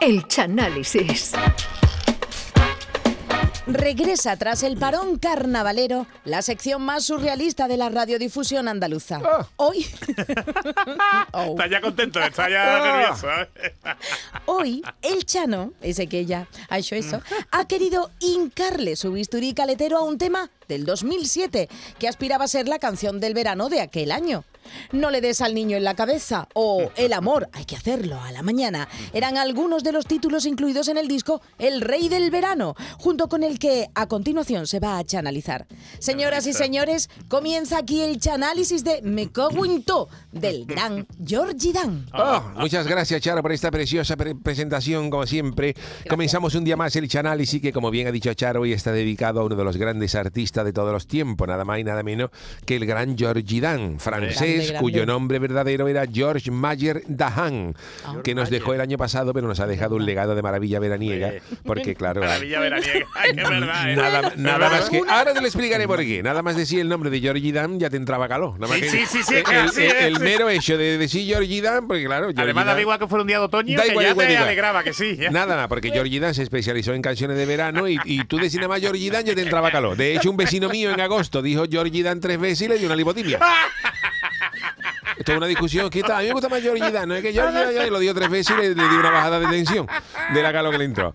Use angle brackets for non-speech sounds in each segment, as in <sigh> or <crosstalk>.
El Chanálisis. Regresa tras el parón carnavalero la sección más surrealista de la radiodifusión andaluza. Ah. Hoy. <laughs> Oh. Está ya contento, está ya nervioso. ¿eh? Hoy, el Chano, ese que ya ha hecho eso, ha querido hincarle su bisturí caletero a un tema del 2007 que aspiraba a ser la canción del verano de aquel año. No le des al niño en la cabeza o El amor, hay que hacerlo a la mañana. Eran algunos de los títulos incluidos en el disco El Rey del Verano, junto con el que a continuación se va a chanalizar. Señoras y señores, comienza aquí el chanálisis de Me cago en to del gran Georgie Dan. Oh, muchas gracias, Charo, por esta preciosa pre- presentación, como siempre. Comenzamos un día más el Chanálisis, que como bien ha dicho Charo, hoy está dedicado a uno de los grandes artistas de todos los tiempos, nada más y nada menos que el gran Georgie Dan, francés, Grande. cuyo nombre verdadero era George Mayer Dahan, que nos dejó el año pasado, pero nos ha dejado un legado de maravilla veraniega, porque claro... <laughs> Maravilla veraniega. <laughs> Es <laughs> verdad, ¿eh? Nada, más que. Ahora te lo explicaré por qué. Nada más decir el nombre de Georgie Dan ya te entraba calor. Nada más Sí, que- sí, sí, sí, el, mero hecho de decir Georgie Dan, porque claro. Georgie Además, Dan- da igual que fuera un día de otoño, Da que igual, ya igual, te igual. alegraba, que sí. ya. Nada, nada, porque Georgie Dan se especializó en canciones de verano y, y tú decías nada más Georgie Dan ya te entraba calor. De hecho, un vecino mío en agosto dijo Georgie Dan tres veces y le dio una lipotimia. Esto es una discusión. ¿Qué tal? A mí me gusta más Georgie Dan. No es que Georgie Dan lo dio tres veces y le, le dio una bajada de tensión de la calor que le entró.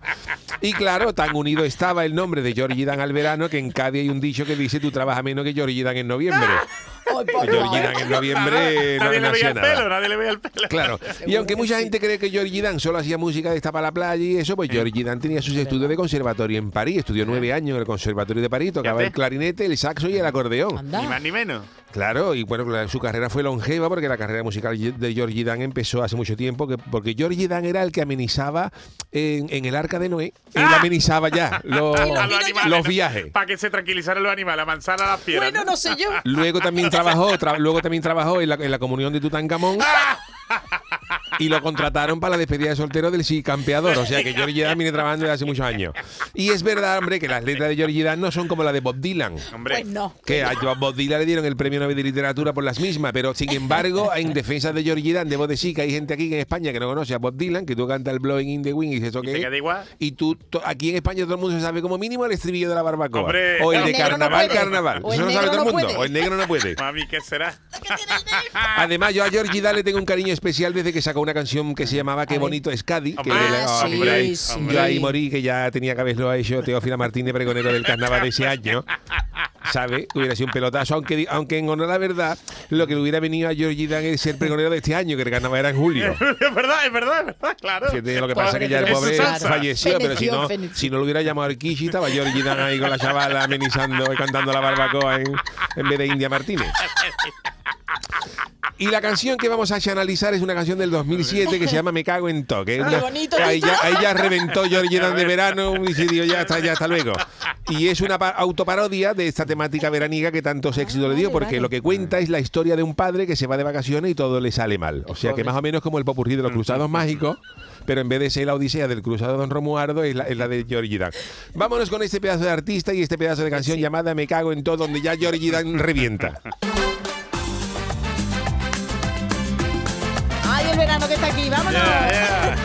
Y claro, tan unido estaba el nombre de Georgie Dan al verano que en Cádiz hay un dicho que dice tú trabajas menos que Georgie Dan en noviembre. Georgie. Dan en noviembre no, nadie no le veía el pelo, nadie le veía el pelo. Claro, y aunque mucha gente cree que Georgie Dan solo hacía música de esta para la playa y eso, pues Georgie Dan tenía sus estudios de conservatorio en París, estudió nueve años en el conservatorio de París, tocaba el clarinete, el saxo y el acordeón. Ni más ni menos. Claro, y bueno, la- su carrera fue longeva porque la carrera musical de Georgie Dan empezó hace mucho tiempo, que, porque Georgie Dan era el que amenizaba en, en el arca de Noé, él amenizaba ya <laughs> los, los animales, los ¿no? viajes. Para que se tranquilizaran los animales, a manzana a las piedras. Bueno, no sé yo. Luego también trabajó, tra- luego también trabajó en la, en la comunión de Tutankamón. <laughs> Y lo contrataron para la despedida de soltero del sí campeador. O sea que Georgie Dan viene trabajando desde hace muchos años. Y es verdad, hombre, que las letras de Georgie Dan no son como las de Bob Dylan. Hombre, Pues no. Que a Bob Dylan le dieron el premio Nobel de Literatura por las mismas, pero sin embargo, en defensa de Georgie Dan, debo decir que hay gente aquí en España que no conoce a Bob Dylan, que tú cantas el Blowing in the Wind y dices, ¿eso qué es?". igual. Y tú, aquí en España todo el mundo se sabe como mínimo el estribillo de la barbacoa. Hombre. o el El de negro no carnaval, carnaval. O el Eso lo sabe todo el no mundo. puede. O el negro no puede. Mami, ¿qué será? <laughs> Además, yo a Georgie Dan le tengo un cariño especial desde que sacó una canción que se llamaba Qué bonito es Cádiz. Que Ah, sí, hombre, ahí- sí. Yo ahí morí, que ya tenía que haberlo hecho Teófila Martínez, pregonero del carnaval de ese año. ¿Sabe? Hubiera sido un pelotazo, aunque, aunque en honor a la verdad, lo que le hubiera venido a Georgie Dan es ser pregonero de este año, que el carnaval era en julio. <laughs> es verdad, es verdad, es verdad, claro. Lo que pasa es que ya el pobre falleció, pero si no, si no lo hubiera llamado Arquichi, estaba Georgie Dan ahí con la chavala amenizando y cantando la barbacoa en, en vez de India Martínez. <laughs> Y la canción que vamos a analizar es una canción del 2007 que se llama Me cago en to. que es una- bonito, ahí, ya, ahí ya reventó Georgie de verano y decidió ya hasta, ya hasta luego. Y es una pa- autoparodia de esta temática veraniega que tantos éxitos le dio, vale, porque vale. lo que cuenta es la historia de un padre que se va de vacaciones y todo le sale mal. O sea que más o menos como el popurrí de los cruzados mágicos, pero en vez de ser la odisea del cruzado Don Romuardo, es la, es la de Georgie Dan. Vámonos con este pedazo de artista y este pedazo de canción llamada Me cago en todo, donde ya Georgie Dan revienta. Que está aquí, vámonos. Ya, ya.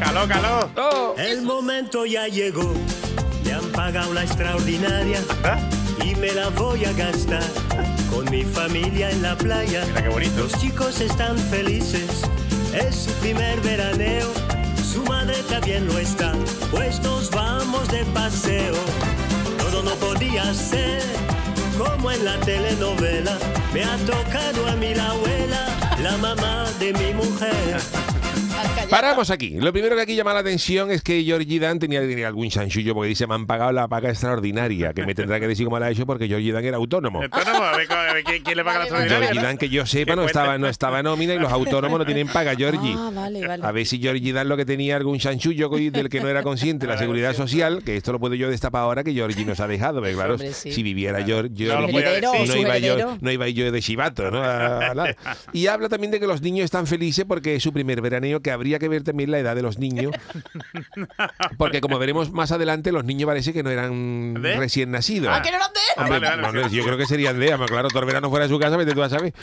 Caló, caló. ¡Oh! El momento ya llegó, me han pagado la extraordinaria ¿Ah? y me la voy a gastar con mi familia en la playa. Mira qué bonito. Los chicos están felices, es su primer veraneo, su madre también lo está, pues nos vamos de paseo. Todo no podía ser como en la telenovela, me ha tocado a mí la abuela, la mamá mujer. Paramos aquí. Lo primero que aquí llama la atención es que Georgie Dan tenía, tenía algún chanchullo porque dice me han pagado la paga extraordinaria, que me tendrá que decir cómo la ha hecho porque Georgie Dan era autónomo. Autónomo, a ver, a ver, ¿quién, quién le paga la extraordinaria? Georgie no? Dan, que yo sepa, no estaba, no estaba en nómina y los autónomos no tienen paga, Georgie. Ah, vale, vale. A ver si Georgie Dan lo que tenía algún chanchullo del que no era consciente, la seguridad social, que esto lo puedo yo destapar ahora que Georgie nos ha dejado, porque claro, Hombre, sí. si viviera No Heredero, decir. no su iba, yo, no iba yo de chivato, ¿no? A- a nada. Y habla también de que los niños están felices porque es su primer veraneo, que habría que ver también la edad de los niños. Porque como veremos más adelante, los niños parece que no eran ¿De? recién nacidos. Ah, que no eran de. Ah, Hombre, vale, vale, no, no, sí. yo creo que serían de claro, todo el verano fuera de su casa, vete tú a saber. <laughs>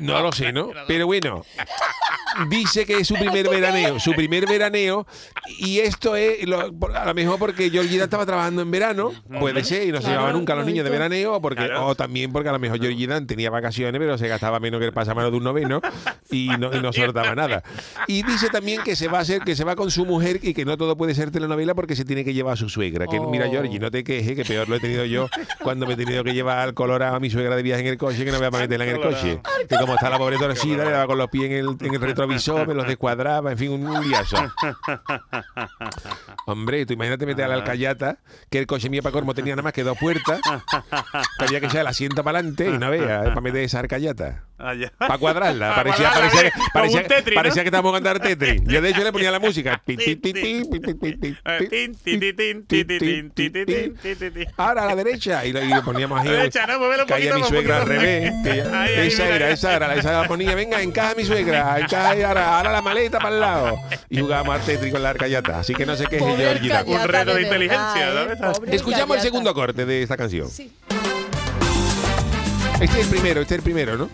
No lo sé, ¿no? Pero bueno, dice que es su <laughs> primer veraneo, su primer veraneo, y esto es lo- a lo mejor porque Georgina estaba trabajando en verano, puede ser, y no se Claro, llevaba nunca a los niños de veraneo, o, porque, Claro. o también porque a lo mejor Georgina tenía vacaciones, pero se gastaba menos que el pasamano de un noveno y no, y no soltaba nada. Y dice también que se va a hacer, que se va con su mujer y que no todo puede ser telenovela porque se tiene que llevar a su suegra. Que mira, Oh. Georgie, no te quejes, que peor lo he tenido yo cuando me he tenido que llevar al colorado a mi suegra de viaje en el coche, que no voy a meterla en el coche. Que como está la pobre torcida, le daba con los pies en el, en el revisó, me los descuadraba, en fin, un, un liazo. Hombre, tú imagínate meter a la alcayata, que el coche mío para Cormo tenía nada más que dos puertas, que había que echar el asiento para adelante y no vea para meter esa alcayata. Para cuadrarla, parecía, que estábamos cantando Tetris. Yo de hecho le ponía la música. Ahora a la derecha y le poníamos ahí. Derecha, no, Caía mi suegra al revés. Esa era, esa era, esa la ponía. Venga, encaja mi suegra, y ahora, ahora la maleta para el lado. Y jugábamos al Tetris con la arcayata. Así que no sé qué es Pobre Georgina. Un reto de inteligencia, ¿eh? ¿sabes? Pobre Escuchamos el segundo corte de esta canción. Sí. Este es el primero, este es el primero, ¿no?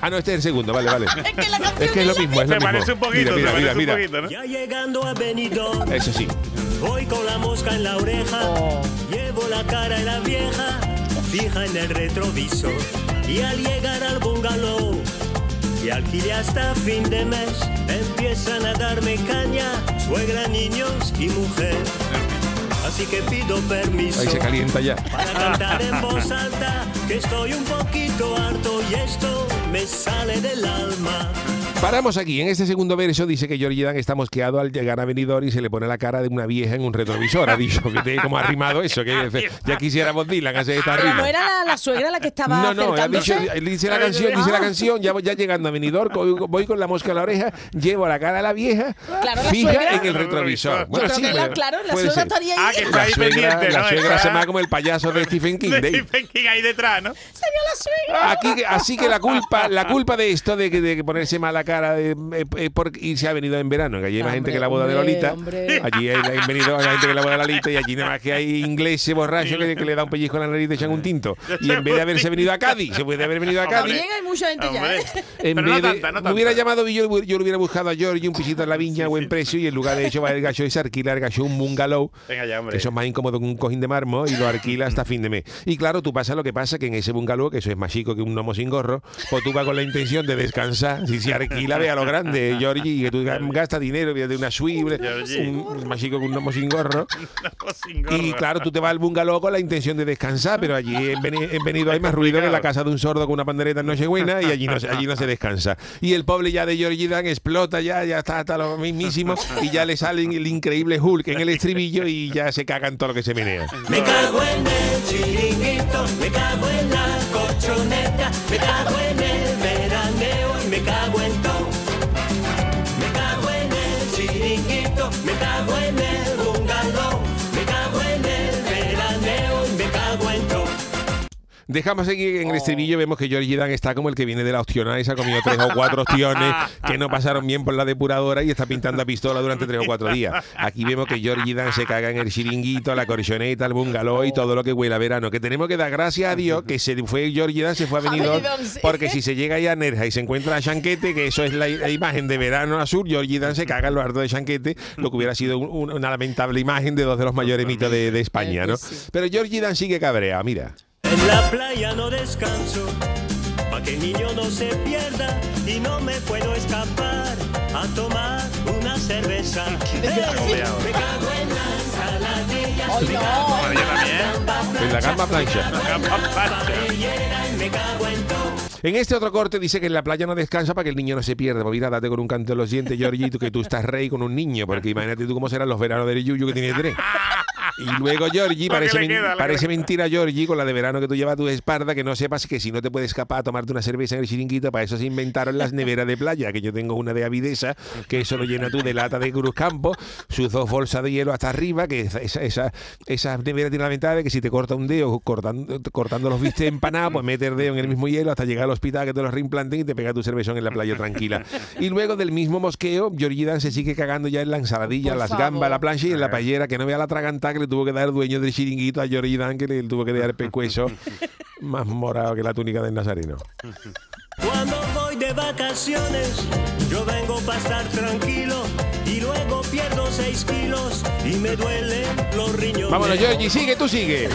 Ah, no, este es el segundo, vale, vale. <laughs> Es que la canción Es que es lo mismo, es lo Se mismo. parece un poquito, mira, se mira, parece mira, un mira. poquito, ¿no? Ya llegando a Benidorm, Eso sí. voy con la mosca en la oreja, Oh. llevo la cara de la vieja, fija en el retrovisor. Y al llegar al bungalow, y alquilé hasta fin de mes, empiezan a darme caña, suegra, niños y mujer. Así que pido permiso Ahí se calienta ya. para cantar en voz alta, que estoy un poquito harto y esto me sale del alma. Paramos aquí. En este segundo verso dice que Georgie Dan está mosqueado al llegar a Benidorm y se le pone la cara de una vieja en un retrovisor. Ha dicho, fíjate <laughs> cómo ha rimado eso, que ya quisiera Bob Dylan hacer esta no rima. era la, la suegra la que estaba No, no, dicho, dice la canción, dice la canción, ya, voy- ya llegando a Benidorm, voy con la mosca en la oreja, llevo la cara a la vieja, Claro, la fija en el retrovisor. Que la- puede- claro, la suegra ser. estaría Ah, ahí. que está La ahí suegra, pendiente, la ¿no? suegra se llama como el payaso de Stephen King. de Stephen King ahí detrás, ¿no? Sería la suegra. Aquí, que- así que la culpa, la culpa de esto, de, que- de que ponerse mala cara, eh, eh, eh, por irse ha venido en verano, que allí hay más gente que la boda de Lolita. hombre. Allí hay, hay venido hay gente que la boda de Lolita y allí nada más que hay ingleses borrachos que, que le da un pellizco en la nariz y echan un tinto. Y en vez de haberse venido a Cádiz, se puede haber venido a Cádiz. También hay mucha gente ya. ¿eh? En Pero vez no tanta, no me hubiera llamado y yo, yo le hubiera buscado a Georgie un pisito en la viña a buen precio y en lugar de hecho va el gacho y se alquila el gacho un bungalow. Venga ya, hombre. Eso es más incómodo que un cojín de mármol y lo alquila hasta fin de mes. Y claro, tú pasa lo que pasa que en ese bungalow, que eso es más chico que un gnomo sin gorro, pues tú vas con la intención de descansar. Si se alquila, ve a lo grande, Georgie, y que tú gastas dinero, de una suite, Georgie. un, más chico que un gnomo sin gorro. <laughs> No, sin gorro. Y claro, tú te vas al bungalow con la intención de descansar, pero allí en, Benidorm hay más ruido que en la casa de un sordo con una pandereta en Nochebuena y allí no, se- allí no se descansa. Y el pobre ya de Georgie Dan explota ya, ya está hasta lo mismísimo y ya le sale el increíble Hulk en el estribillo y ya se cagan todo lo que se menea. Me cago en el chiringuito, me cago en la colchoneta, me cago en el Dejamos aquí en el estribillo, vemos que Georgie Dan está como el que viene de la opcional y se ha comido tres o cuatro opciones que no pasaron bien por la depuradora y está pintando a pistola durante tres o cuatro días. Aquí vemos que Georgie Dan se caga en el chiringuito, la corchoneta, el bungalow y todo lo que huele a verano. Que tenemos que dar gracias a Dios que se fue Georgie Dan, se fue a Benidorm, porque si se llega ahí a Nerja y se encuentra a Chanquete, que eso es la, la imagen de verano azul, Georgie Dan se caga en lo harto de Chanquete, lo que hubiera sido un- un- una lamentable imagen de dos de los mayores mitos de, de España, ¿no? Pero Georgie Dan sigue cabrea, mira. En la playa no descanso, pa' que el niño no se pierda y no me puedo escapar a tomar una cerveza. ¡Ey! me cago en la ensaladilla, yo también. En la gamba plancha. paellera y me cago en todo. En este otro corte dice que en la playa no descansa para que el niño no se pierda. Pues mira, date con un canto en los dientes, Georgie, tú que tú estás rey con un niño, porque imagínate tú cómo serán los veranos de Yuyu que tiene tres. <laughs> Y luego Georgie, parece, men- queda, parece mentira Georgie con la de verano que tú llevas a tu espalda, que no sepas que si no te puedes escapar a tomarte una cerveza en el chiringuito, para eso se inventaron las neveras de playa, que yo tengo una de Avidesa, que eso lo llena tú de lata de Cruzcampo, sus dos bolsas de hielo hasta arriba, que esa, esa, esa, nevera tiene la ventaja de que si te corta un dedo cortando, cortando los vistes empanados, pues mete el dedo en el mismo hielo hasta llegar al hospital que te lo reimplanten y te pega tu cervezón en la playa tranquila. Y luego del mismo mosqueo, Georgie Dan se sigue cagando ya en la ensaladilla, Por las favor. gambas, la plancha y en la paellera, que no vea la traganta que le tuvo que dar el dueño del chiringuito a Georgie Dan, que le tuvo que dar el pecueso <laughs> más morado que la túnica del Nazareno. Cuando voy de vacaciones, yo vengo para estar tranquilo y luego pierdo 6 kilos y me duelen los riñones. Vámonos, Georgie, sigue, tú sigue.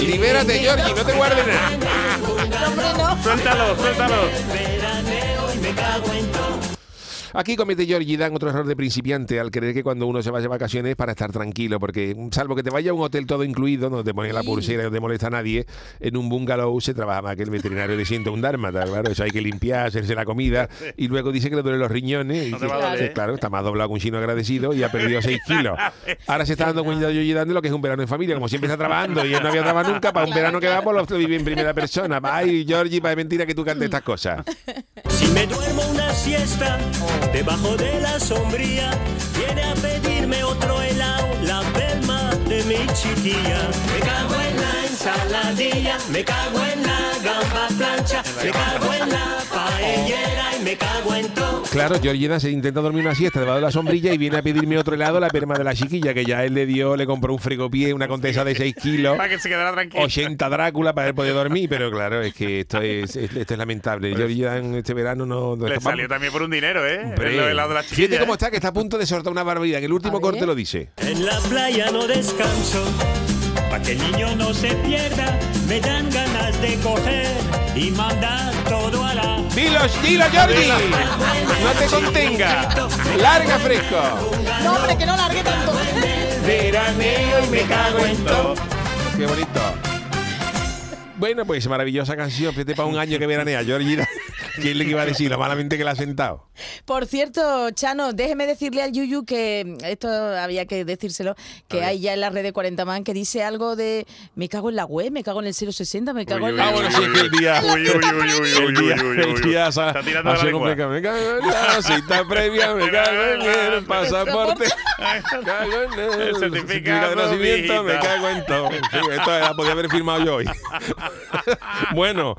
Libérate, Georgie, no te guardes nada. Suéltalo, suéltalo. me cago en. Aquí comete Georgie Dan otro error de principiante al creer que cuando uno se va de vacaciones es para estar tranquilo, porque salvo que te vaya a un hotel todo incluido, donde te pones la pulsera y no te molesta a nadie, en un bungalow se trabaja más que el veterinario de siento un dármata, claro, eso hay que limpiar, hacerse la comida, <laughs> y luego dice que le duelen los riñones, y No te que- va a doler. que, claro, está más doblado que un chino agradecido y ha perdido 6 kilos. <laughs> Ahora se está dando cuenta Georgie Dan de lo que es un verano en familia, como siempre está trabajando y él no había trabajado nunca, para un verano que vamos lo vive en primera persona. Ay, Georgie, para mentira que tú cantes estas cosas. <laughs> Duermo una siesta debajo de la sombría, viene a pedirme otro helado, la pelma de mi chiquilla. Me cago en la ensaladilla, me cago en la gamba plancha, me cago en la paellera y me cago en todo. Claro, Georgina se intenta dormir una siesta debajo de la sombrilla y viene a pedirme otro helado la perma de la chiquilla, que ya él le dio, le compró un frigopié, una contesa de 6 kilos, <laughs> Para que se quedara tranquilo. 80 Drácula para él poder dormir, pero claro, es que esto es, es- esto es lamentable. Georgina en este verano no... no Pues Le escapamos. salió también por un dinero, ¿eh? El helado de la Fíjate chiquilla. cómo ¿eh? está, que está a punto de soltar una barbaridad, que el último corte lo dice. En la playa no descanso, pa' que el niño no se pierda, me dan ganas de coger y mandar todo a la... ¡Dilo, dilo, Georgie! ¡No te contenga! ¡Larga fresco! No, hombre, que no largue tanto. Veraneo y me cago en todo. Qué bonito. Bueno, pues maravillosa canción. Fíjate para un año que veranea, Georgie. ¿Quién le iba a decir lo malamente que la ha sentado? Por cierto, Chano, déjeme decirle al Yuyu que mm, esto había que decírselo, que hay ya en la red de 40 man que dice algo de me cago en la web, me cago en el 060, me cago Uy, en uy, la... Ah, bueno, sí, que el día. Uy, uy, uy, uy, El día, Está tirando la lengua. Me cago en la cita previa, me cago en el pasaporte, <laughs> me cago en el, El certificado, de nacimiento, me cago en todo. Sí, esto la podía haber firmado yo hoy. <laughs> bueno.